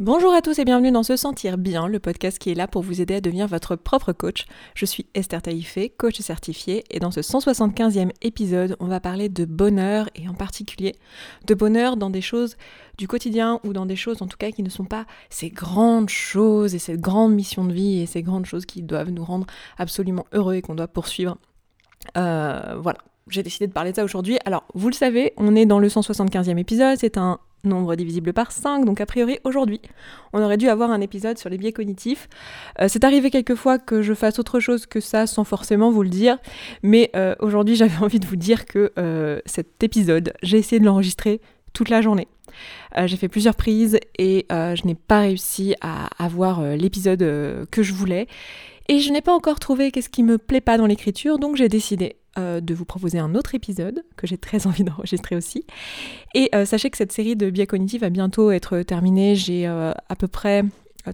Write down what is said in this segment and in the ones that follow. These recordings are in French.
Bonjour à tous et bienvenue dans Se Sentir Bien, le podcast qui est là pour vous aider à devenir votre propre coach. Je suis Esther Taïfé, coach certifiée, et dans ce 175e épisode, on va parler de bonheur, et en particulier de bonheur dans des choses du quotidien ou dans des choses en tout cas qui ne sont pas ces grandes choses et cette grande mission de vie et ces grandes choses qui doivent nous rendre absolument heureux et qu'on doit poursuivre. Euh, voilà, j'ai décidé de parler de ça aujourd'hui. Alors, vous le savez, on est dans le 175e épisode, c'est un nombre divisible par 5, donc a priori aujourd'hui, on aurait dû avoir un épisode sur les biais cognitifs. Euh, c'est arrivé quelquefois que je fasse autre chose que ça sans forcément vous le dire, mais euh, aujourd'hui j'avais envie de vous dire que euh, cet épisode, j'ai essayé de l'enregistrer toute la journée. j'ai fait plusieurs prises et je n'ai pas réussi à avoir l'épisode que je voulais. Et je n'ai pas encore trouvé qu'est-ce qui me plaît pas dans l'écriture, donc j'ai décidé euh, de vous proposer un autre épisode que j'ai très envie d'enregistrer aussi. Et euh, sachez que cette série de biais cognitifs va bientôt être terminée. J'ai euh, à peu près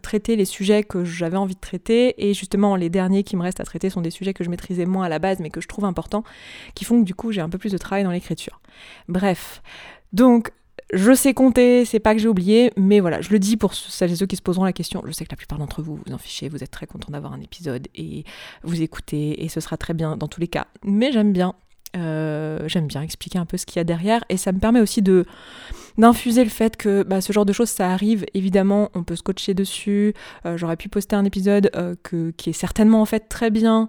traité les sujets que j'avais envie de traiter et justement les derniers qui me restent à traiter sont des sujets que je maîtrisais moins à la base mais que je trouve importants qui font que du coup j'ai un peu plus de travail dans l'écriture. Bref, donc je sais compter, c'est pas que j'ai oublié, mais voilà, je le dis pour celles et ceux qui se poseront la question. Je sais que la plupart d'entre vous vous en fichez, vous êtes très content d'avoir un épisode et vous écoutez, et ce sera très bien dans tous les cas. Mais j'aime bien, euh, j'aime bien expliquer un peu ce qu'il y a derrière, et ça me permet aussi d'infuser le fait que bah, ce genre de choses ça arrive évidemment on peut scotcher dessus euh, j'aurais pu poster un épisode euh, qui est certainement en fait très bien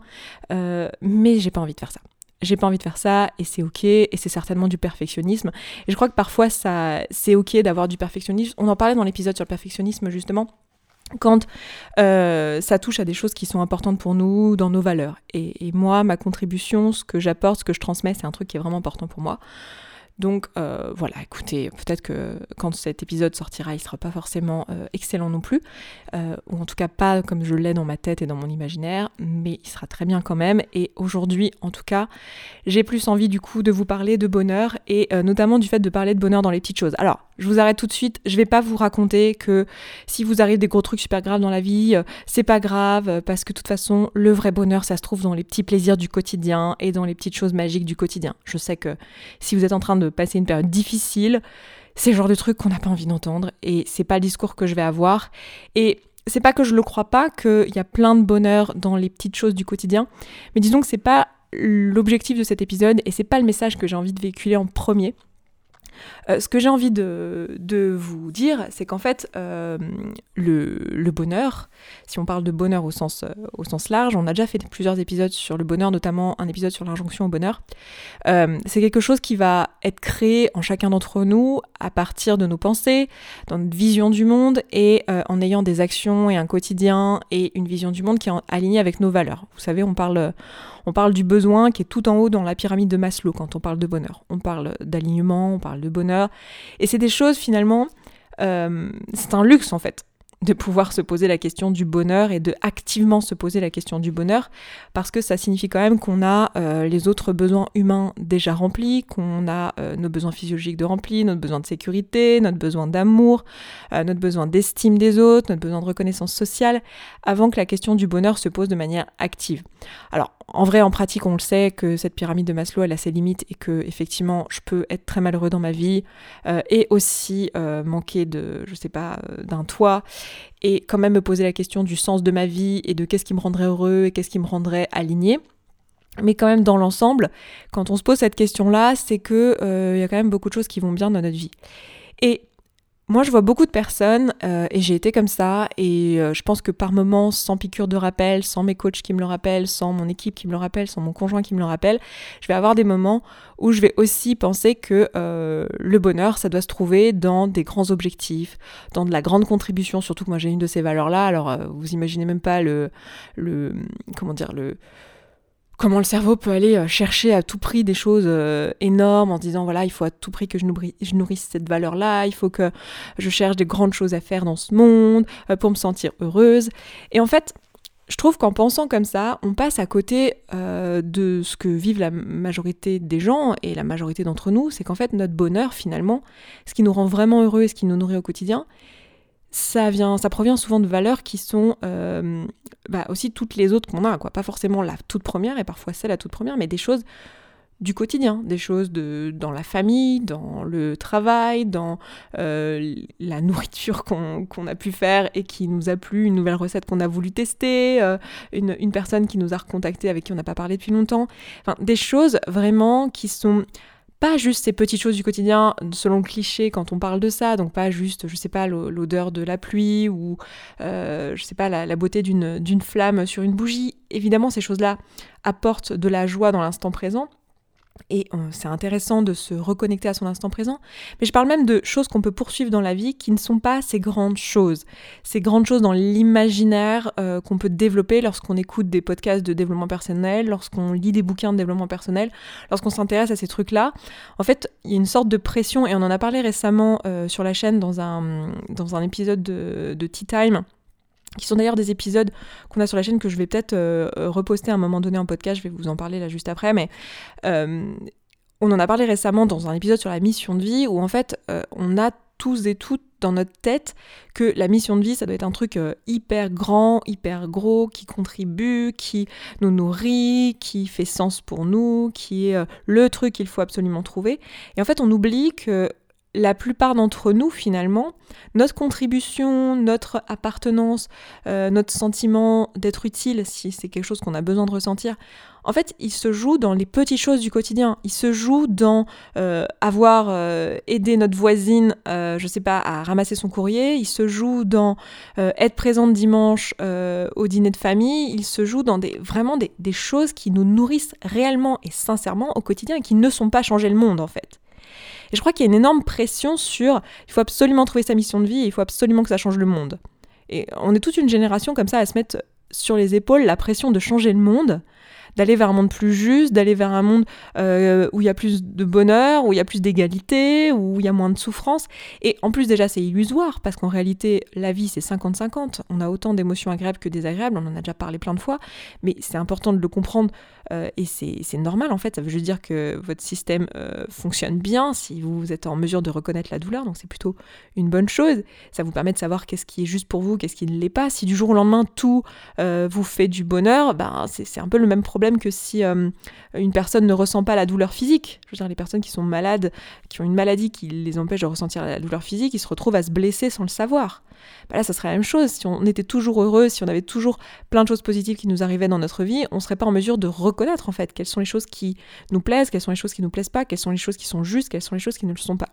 mais j'ai pas envie de faire ça j'ai pas envie de faire ça et c'est ok et c'est certainement du perfectionnisme. Et je crois que parfois ça c'est ok d'avoir du perfectionnisme. On en parlait dans l'épisode sur le perfectionnisme justement quand euh, ça touche à des choses qui sont importantes pour nous, dans nos valeurs. Et, et moi, ma contribution, ce que j'apporte, ce que je transmets, c'est un truc qui est vraiment important pour moi. Donc euh, voilà, écoutez, peut-être que quand cet épisode sortira, il sera pas forcément euh, excellent non plus, euh, ou en tout cas pas comme je l'ai dans ma tête et dans mon imaginaire, mais il sera très bien quand même. Et aujourd'hui, en tout cas, j'ai plus envie du coup de vous parler de bonheur et notamment du fait de parler de bonheur dans les petites choses. Alors, je vous arrête tout de suite. Je vais pas vous raconter que si vous arrivez des gros trucs super graves dans la vie, c'est pas grave parce que de toute façon, le vrai bonheur, ça se trouve dans les petits plaisirs du quotidien et dans les petites choses magiques du quotidien. Je sais que si vous êtes en train de passer une période difficile. C'est le genre de truc qu'on n'a pas envie d'entendre et c'est pas le discours que je vais avoir. Et c'est pas que je le crois pas qu'il y a plein de bonheur dans les petites choses du quotidien, mais disons que c'est pas l'objectif de cet épisode et c'est pas le message que j'ai envie de véhiculer en premier. Euh, ce que j'ai envie de, vous dire, c'est qu'en fait, euh, le, bonheur, si on parle de bonheur au sens, euh, au sens large, on a déjà fait plusieurs épisodes sur le bonheur, notamment un épisode sur l'injonction au bonheur. c'est quelque chose qui va être créé en chacun d'entre nous à partir de nos pensées, dans notre vision du monde et en ayant des actions et un quotidien et une vision du monde qui est alignée avec nos valeurs. Vous savez, on parle on parle du besoin qui est tout en haut dans la pyramide de Maslow quand on parle de bonheur. On parle d'alignement, on parle de bonheur. Et c'est des choses finalement, euh, c'est un luxe en fait de pouvoir se poser la question du bonheur et de activement se poser la question du bonheur parce que ça signifie quand même qu'on a euh, les autres besoins humains déjà remplis, qu'on a euh, nos besoins physiologiques de remplis, notre besoin de sécurité, notre besoin d'amour, notre besoin d'estime des autres, notre besoin de reconnaissance sociale avant que la question du bonheur se pose de manière active. Alors en vrai, en pratique, on le sait que cette pyramide de Maslow, elle a ses limites et que effectivement, je peux être très malheureux dans ma vie euh, et aussi euh, manquer de, je sais pas, euh, d'un toit et quand même me poser la question du sens de ma vie et de qu'est-ce qui me rendrait heureux et qu'est-ce qui me rendrait aligné. Mais quand même, dans l'ensemble, quand on se pose cette question-là, c'est que il y a quand même beaucoup de choses qui vont bien dans notre vie. Et moi, je vois beaucoup de personnes, euh, et j'ai été comme ça, et euh, je pense que par moments, sans piqûre de rappel, sans mes coachs qui me le rappellent, sans mon équipe qui me le rappelle, sans mon conjoint qui me le rappelle, je vais avoir des moments où je vais aussi penser que euh, le bonheur, ça doit se trouver dans des grands objectifs, dans de la grande contribution, surtout que moi j'ai une de ces valeurs-là, alors vous imaginez même pas le, le comment dire, le comment le cerveau peut aller euh, chercher à tout prix des choses euh, énormes en disant voilà il faut à tout prix que je nourrisse, cette valeur là il faut que je cherche des grandes choses à faire dans ce monde euh, pour me sentir heureuse. Et en fait je trouve qu'en pensant comme ça, on passe à côté de ce que vivent la majorité des gens et la majorité d'entre nous, c'est qu'en fait notre bonheur finalement, ce qui nous rend vraiment heureux et ce qui nous nourrit au quotidien, ça vient, ça provient souvent de valeurs qui sont euh, bah, aussi toutes les autres qu'on a, quoi. Pas forcément la toute première et parfois celle la toute première, mais des choses du quotidien, des choses de, dans la famille, dans le travail, dans euh, la nourriture qu'on a pu faire et qui nous a plu, une nouvelle recette qu'on a voulu tester, euh, une, une, personne qui nous a recontacté avec qui on n'a pas parlé depuis longtemps. Enfin, des choses vraiment qui sont pas juste ces petites choses du quotidien selon le cliché quand on parle de ça, donc pas juste, je sais pas, l'odeur de la pluie ou, euh, je sais pas, la, la beauté d'une flamme sur une bougie. Évidemment, ces choses-là apportent de la joie dans l'instant présent, et euh, c'est intéressant de se reconnecter à son instant présent. Mais je parle même de choses qu'on peut poursuivre dans la vie qui ne sont pas ces grandes choses. Ces grandes choses dans l'imaginaire euh, qu'on peut développer lorsqu'on écoute des podcasts de développement personnel, lorsqu'on lit des bouquins de développement personnel, lorsqu'on s'intéresse à ces trucs-là. En fait, il y a une sorte de pression, et on en a parlé récemment euh, sur la chaîne dans un, dans un épisode de, de Tea Time qui sont d'ailleurs des épisodes qu'on a sur la chaîne que je vais peut-être euh, reposter à un moment donné en podcast, je vais vous en parler là juste après, mais euh, on en a parlé récemment dans un épisode sur la mission de vie où en fait euh, on a tous et toutes dans notre tête que la mission de vie ça doit être un truc hyper grand, hyper gros, qui contribue, qui nous nourrit, qui fait sens pour nous, qui est le truc qu'il faut absolument trouver. Et en fait on oublie que la plupart d'entre nous, finalement, notre contribution, notre appartenance, euh, notre sentiment d'être utile, si c'est quelque chose qu'on a besoin de ressentir, en fait, il se joue dans les petites choses du quotidien. Il se joue dans euh, avoir euh, aidé notre voisine, je sais pas, à ramasser son courrier. Il se joue dans être présente dimanche au dîner de famille. Il se joue dans vraiment des, des choses qui nous nourrissent réellement et sincèrement au quotidien et qui ne sont pas changer le monde, en fait. Et je crois qu'il y a une énorme pression sur il faut absolument trouver sa mission de vie et il faut absolument que ça change le monde. Et on est toute une génération comme ça à se mettre sur les épaules la pression de changer le monde d'aller vers un monde plus juste, d'aller vers un monde euh, où il y a plus de bonheur, où il y a plus d'égalité, où il y a moins de souffrance. Et en plus déjà c'est illusoire, parce qu'en réalité la vie c'est 50-50, on a autant d'émotions agréables que désagréables, on en a déjà parlé plein de fois, mais c'est important de le comprendre euh, et c'est normal en fait, ça veut juste dire que votre système euh, fonctionne bien si vous êtes en mesure de reconnaître la douleur, donc c'est plutôt une bonne chose, ça vous permet de savoir qu'est-ce qui est juste pour vous, qu'est-ce qui ne l'est pas. Si du jour au lendemain tout vous fait du bonheur, ben, c'est un peu le même problème que si euh, une personne ne ressent pas la douleur physique. Je veux dire, les personnes qui sont malades, qui ont une maladie qui les empêche de ressentir la douleur physique, ils se retrouvent à se blesser sans le savoir. Bah là, ça serait la même chose. Si on était toujours heureux, si on avait toujours plein de choses positives qui nous arrivaient dans notre vie, on serait pas en mesure de reconnaître en fait quelles sont les choses qui nous plaisent, quelles sont les choses qui nous plaisent pas, quelles sont les choses qui sont justes, quelles sont les choses qui ne le sont pas.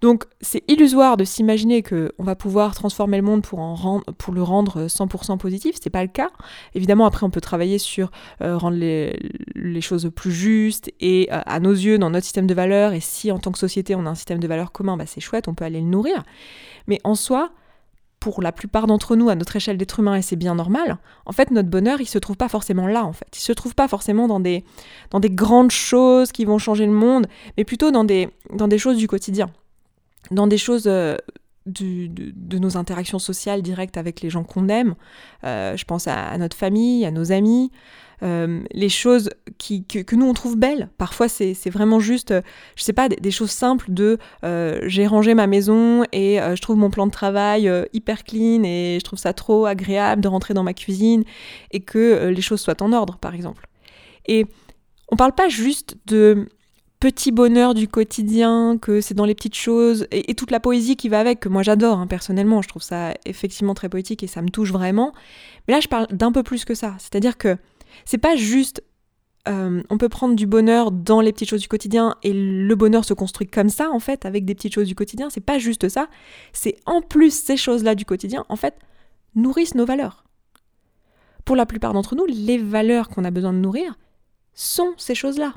Donc c'est illusoire de s'imaginer qu'on va pouvoir transformer le monde pour, le rendre 100% positif, c'est pas le cas. Évidemment après on peut travailler sur euh, rendre les, choses plus justes et euh, à nos yeux dans notre système de valeurs et si en tant que société on a un système de valeurs commun, bah, c'est chouette, on peut aller le nourrir. Mais en soi, pour la plupart d'entre nous, à notre échelle d'être humain, et c'est bien normal, en fait, notre bonheur, il se trouve pas forcément là, en fait. Il se trouve pas forcément dans des, grandes choses qui vont changer le monde, mais plutôt dans des choses du quotidien dans des choses euh, de, nos interactions sociales directes avec les gens qu'on aime. Euh, je pense à, notre famille, à nos amis. Euh, les choses qui, que, nous on trouve belles. Parfois c'est vraiment juste, je sais pas, des, choses simples de j'ai rangé ma maison et je trouve mon plan de travail hyper clean et je trouve ça trop agréable de rentrer dans ma cuisine et que les choses soient en ordre par exemple. Et on parle pas juste de petit bonheur du quotidien, que c'est dans les petites choses, et, toute la poésie qui va avec, que moi j'adore hein, personnellement, je trouve ça effectivement très poétique et ça me touche vraiment. Mais là je parle d'un peu plus que ça, c'est-à-dire que c'est pas juste euh, on peut prendre du bonheur dans les petites choses du quotidien et le bonheur se construit comme ça en fait avec des petites choses du quotidien. C'est pas juste ça. C'est en plus ces choses-là du quotidien en fait nourrissent nos valeurs. Pour la plupart d'entre nous, les valeurs qu'on a besoin de nourrir sont ces choses-là.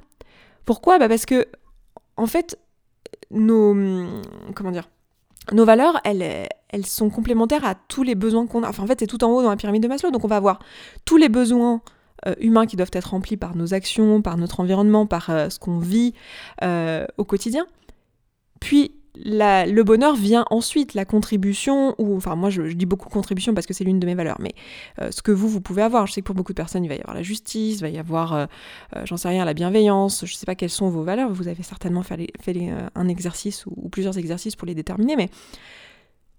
Pourquoi? Bah Parce que, en fait, nos. Comment dire nos valeurs, elles, elles sont complémentaires à tous les besoins qu'on a. Enfin, en fait, c'est tout en haut dans la pyramide de Maslow. Donc, on va avoir tous les besoins euh, humains qui doivent être remplis par nos actions, par notre environnement, par euh, ce qu'on vit euh, au quotidien. Puis, le bonheur vient ensuite, la contribution, ou enfin moi je, dis beaucoup contribution parce que c'est l'une de mes valeurs, mais euh, ce que vous, vous pouvez avoir, je sais que pour beaucoup de personnes il va y avoir la justice, il va y avoir, euh, euh, j'en sais rien, la bienveillance, je sais pas quelles sont vos valeurs, vous avez certainement fait, un exercice ou, plusieurs exercices pour les déterminer, mais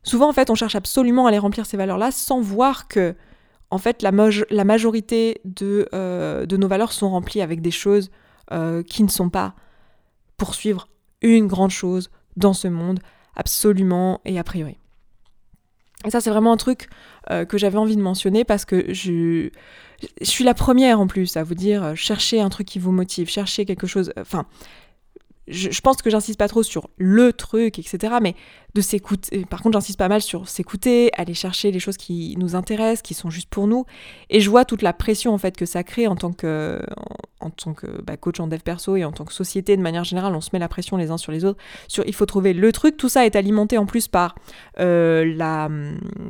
souvent en fait on cherche absolument à les remplir ces valeurs-là sans voir que en fait la, la majorité de, de nos valeurs sont remplies avec des choses qui ne sont pas poursuivre une grande chose dans ce monde, absolument et a priori. Et ça, c'est vraiment un truc euh, que j'avais envie de mentionner parce que je, suis la première en plus à vous dire euh, cherchez un truc qui vous motive, cherchez quelque chose. Enfin, je, pense que j'insiste pas trop sur le truc, etc. Mais de s'écouter. Par contre, j'insiste pas mal sur s'écouter, aller chercher les choses qui nous intéressent, qui sont juste pour nous. Et je vois toute la pression en fait que ça crée en tant que, en, tant que bah, coach en dev perso et en tant que société de manière générale. On se met la pression les uns sur les autres. Sur il faut trouver le truc. Tout ça est alimenté en plus par euh, la,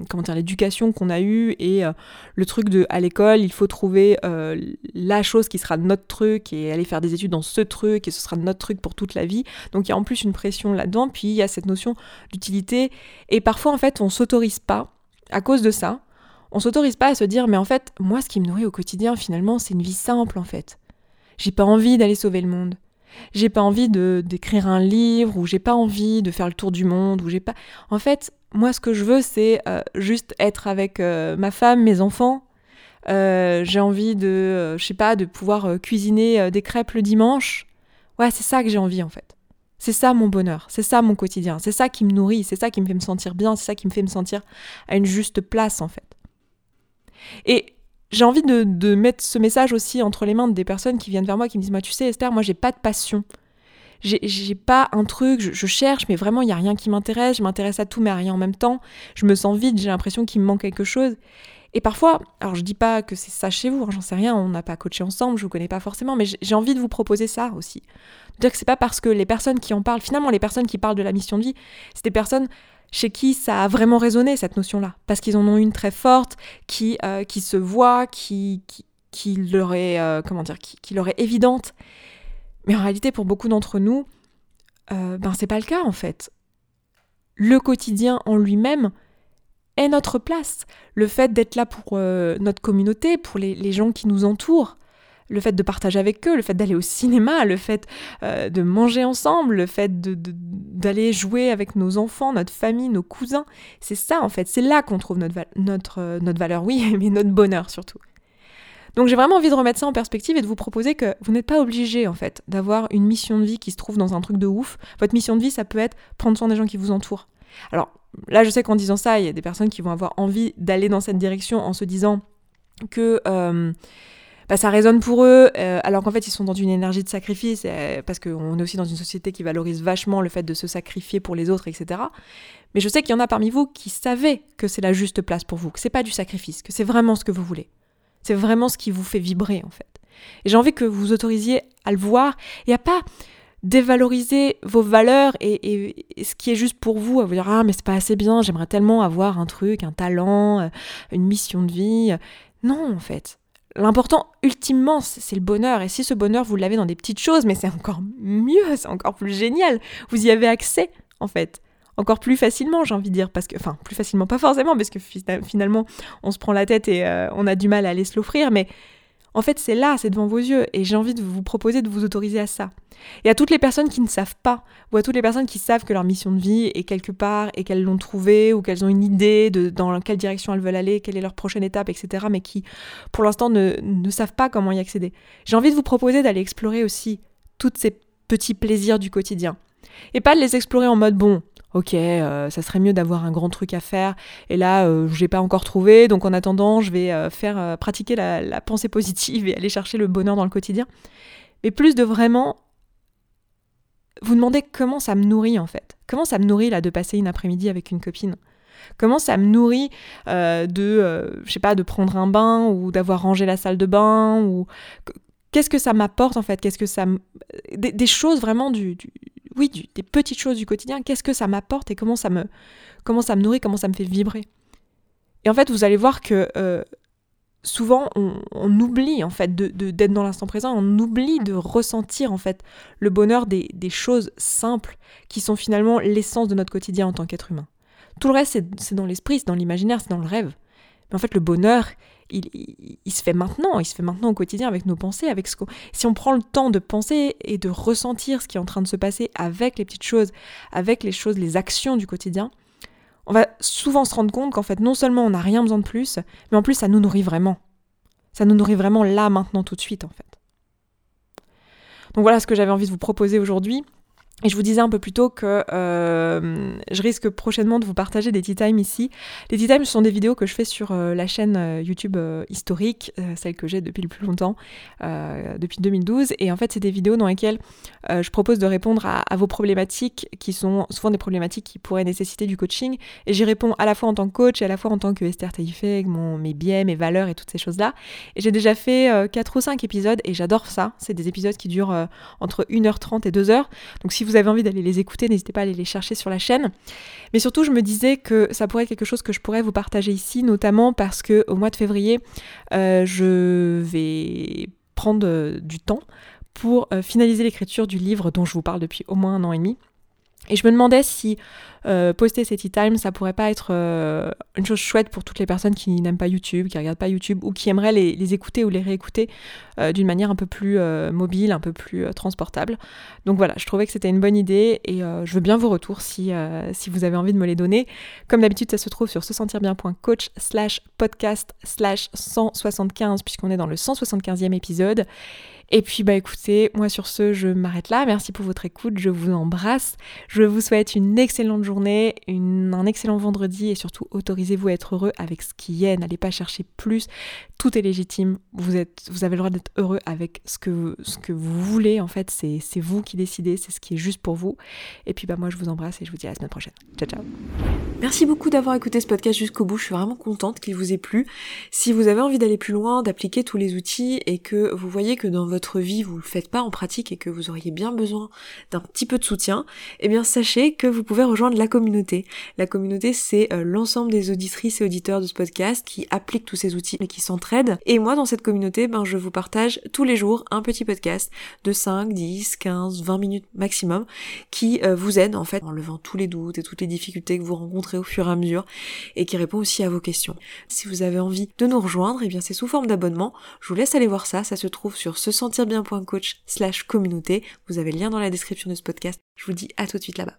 comment dire, l'éducation qu'on a eue et euh, le truc de à l'école. Il faut trouver euh, la chose qui sera notre truc et aller faire des études dans ce truc et ce sera notre truc pour toute la vie. Donc il y a en plus une pression là-dedans. Puis il y a cette notion d'utilité. Et parfois, en fait, on s'autorise pas, à cause de ça, on s'autorise pas à se dire, mais en fait, moi, ce qui me nourrit au quotidien, finalement, c'est une vie simple, en fait. J'ai pas envie d'aller sauver le monde. J'ai pas envie de d'écrire un livre, ou j'ai pas envie de faire le tour du monde, ou j'ai pas. En fait, moi, ce que je veux, c'est euh, juste être avec euh, ma femme, mes enfants. Euh, j'ai envie de, je sais pas, de pouvoir cuisiner des crêpes le dimanche. Ouais, c'est ça que j'ai envie, en fait. C'est ça mon bonheur, c'est ça mon quotidien, c'est ça qui me nourrit, c'est ça qui me fait me sentir bien, c'est ça qui me fait me sentir à une juste place en fait. Et j'ai envie de, mettre ce message aussi entre les mains des personnes qui viennent vers moi, qui me disent tu sais, Esther, moi, j'ai pas de passion. J'ai pas un truc, je, cherche, mais vraiment, il n'y a rien qui m'intéresse. Je m'intéresse à tout, mais à rien en même temps. Je me sens vide, j'ai l'impression qu'il me manque quelque chose. Et parfois, alors je dis pas que c'est ça chez vous, hein, j'en sais rien, on n'a pas coaché ensemble, je vous connais pas forcément, mais j'ai envie de vous proposer ça aussi. Dire que c'est pas parce que les personnes qui en parlent, finalement les personnes qui parlent de la mission de vie, c'est des personnes chez qui ça a vraiment résonné cette notion-là, parce qu'ils en ont une très forte, qui, euh, qui se voit, qui, qui, leur est, euh, comment dire, qui, leur est évidente. Mais en réalité, pour beaucoup d'entre nous, euh, ben c'est pas le cas en fait. Le quotidien en lui-même, est notre place. Le fait d'être là pour euh, notre communauté, pour les, gens qui nous entourent, le fait de partager avec eux, le fait d'aller au cinéma, le fait euh, de manger ensemble, le fait d'aller jouer avec nos enfants, notre famille, nos cousins, c'est ça en fait, c'est là qu'on trouve notre, notre, euh, notre valeur, oui, mais notre bonheur surtout. Donc j'ai vraiment envie de remettre ça en perspective et de vous proposer que vous n'êtes pas obligé en fait d'avoir une mission de vie qui se trouve dans un truc de ouf. Votre mission de vie, ça peut être prendre soin des gens qui vous entourent. Alors là, je sais qu'en disant ça, il y a des personnes qui vont avoir envie d'aller dans cette direction en se disant que euh, bah, ça résonne pour eux, euh, alors qu'en fait ils sont dans une énergie de sacrifice, euh, parce qu'on est aussi dans une société qui valorise vachement le fait de se sacrifier pour les autres, etc. Mais je sais qu'il y en a parmi vous qui savaient que c'est la juste place pour vous, que c'est pas du sacrifice, que c'est vraiment ce que vous voulez. C'est vraiment ce qui vous fait vibrer en fait. Et j'ai envie que vous autorisiez à le voir et à pas dévaloriser vos valeurs et, ce qui est juste pour vous, à vous dire ah mais c'est pas assez bien, j'aimerais tellement avoir un truc, un talent, euh, une mission de vie. Non en fait. L'important ultimement c'est le bonheur et si ce bonheur vous l'avez dans des petites choses, mais c'est encore mieux, c'est encore plus génial. Vous y avez accès en fait. Encore plus facilement, j'ai envie de dire, parce que, enfin, plus facilement, pas forcément, parce que finalement, on se prend la tête et euh, on a du mal à aller se l'offrir, mais en fait, c'est là, c'est devant vos yeux, et j'ai envie de vous proposer de vous autoriser à ça. Et à toutes les personnes qui ne savent pas, ou à toutes les personnes qui savent que leur mission de vie est quelque part et qu'elles l'ont trouvée, ou qu'elles ont une idée de dans quelle direction elles veulent aller, quelle est leur prochaine étape, etc., mais qui, pour l'instant, ne, ne savent pas comment y accéder. J'ai envie de vous proposer d'aller explorer aussi tous ces petits plaisirs du quotidien. Et pas de les explorer en mode bon, ok, euh, ça serait mieux d'avoir un grand truc à faire, et là, euh, je l'ai pas encore trouvé, donc en attendant, je vais euh, faire pratiquer la, pensée positive et aller chercher le bonheur dans le quotidien. Mais plus de vraiment vous demander comment ça me nourrit en fait. Comment ça me nourrit là de passer une après-midi avec une copine? Comment ça me nourrit de, je sais pas, de prendre un bain ou d'avoir rangé la salle de bain ou qu'est-ce que ça m'apporte en fait? Qu'est-ce que ça des, choses vraiment du, oui, des petites choses du quotidien, qu'est-ce que ça m'apporte et comment ça me, comment ça me nourrit, comment ça me fait vibrer? Et en fait, vous allez voir que euh, souvent, on, oublie en fait d'être de, dans l'instant présent, on oublie de ressentir en fait le bonheur des, des choses simples qui sont finalement l'essence de notre quotidien en tant qu'être humain. Tout le reste, c'est dans l'esprit, c'est dans l'imaginaire, c'est dans le rêve. Mais en fait, le bonheur, il, se fait maintenant, il se fait maintenant au quotidien avec nos pensées, avec ce si on prend le temps de penser et de ressentir ce qui est en train de se passer avec les petites choses, avec les choses, les actions du quotidien, on va souvent se rendre compte qu'en fait non seulement on n'a rien besoin de plus, mais en plus ça nous nourrit vraiment. Ça nous nourrit vraiment là, maintenant, tout de suite en fait. Donc voilà ce que j'avais envie de vous proposer aujourd'hui. Et je vous disais un peu plus tôt que euh, je risque prochainement de vous partager des tea time ici. Les tea time sont des vidéos que je fais sur euh, la chaîne euh, YouTube historique, celle que j'ai depuis le plus longtemps, depuis 2012. Et en fait, c'est des vidéos dans lesquelles je propose de répondre à, vos problématiques qui sont souvent des problématiques qui pourraient nécessiter du coaching. Et j'y réponds à la fois en tant que coach et à la fois en tant que Esther Taïfé, mon, mes biais, mes valeurs et toutes ces choses-là. Et j'ai déjà fait 4 ou 5 épisodes et j'adore ça. C'est des épisodes qui durent entre 1h30 et 2h. Donc si vous vous avez envie d'aller les écouter, n'hésitez pas à aller les chercher sur la chaîne. Mais surtout, je me disais que ça pourrait être quelque chose que je pourrais vous partager ici, notamment parce que au mois de février, euh, je vais prendre euh, du temps pour euh, finaliser l'écriture du livre dont je vous parle depuis au moins un an et demi. Et je me demandais si euh, poster ces tea time, ça pourrait pas être euh, une chose chouette pour toutes les personnes qui n'aiment pas YouTube, qui regardent pas YouTube ou qui aimeraient les, écouter ou les réécouter euh, d'une manière un peu plus mobile, un peu plus transportable. Donc voilà, je trouvais que c'était une bonne idée et je veux bien vos retours si, si vous avez envie de me les donner. Comme d'habitude, ça se trouve sur se sentir bien.coach slash podcast slash 175 puisqu'on est dans le 175e épisode. Et puis bah écoutez, moi sur ce, je m'arrête là. Merci pour votre écoute, je vous embrasse. Je vous souhaite une excellente journée, un excellent vendredi et surtout autorisez-vous à être heureux avec ce qui est. N'allez pas chercher plus. Tout est légitime. Vous, êtes, vous avez le droit d'être heureux avec ce que, ce que vous voulez. En fait, c'est vous qui décidez, c'est ce qui est juste pour vous. Et puis bah moi je vous embrasse et je vous dis à la semaine prochaine. Ciao ciao. Merci beaucoup d'avoir écouté ce podcast jusqu'au bout. Je suis vraiment contente qu'il vous ait plu. Si vous avez envie d'aller plus loin, d'appliquer tous les outils et que vous voyez que dans votre vie vous le faites pas en pratique et que vous auriez bien besoin d'un petit peu de soutien, eh bien sachez que vous pouvez rejoindre la communauté. La communauté c'est euh, l'ensemble des auditrices et auditeurs de ce podcast qui appliquent tous ces outils et qui s'entraident. Et moi dans cette communauté, ben je vous partage tous les jours un petit podcast de 5, 10, 15, 20 minutes maximum qui euh, vous aide en fait en levant tous les doutes et toutes les difficultés que vous rencontrez au fur et à mesure et qui répond aussi à vos questions. Si vous avez envie de nous rejoindre, eh bien c'est sous forme d'abonnement. Je vous laisse aller voir ça, ça se trouve sur ce sentir bien.coach slash communauté. Vous avez le lien dans la description de ce podcast. Je vous dis à tout de suite là-bas.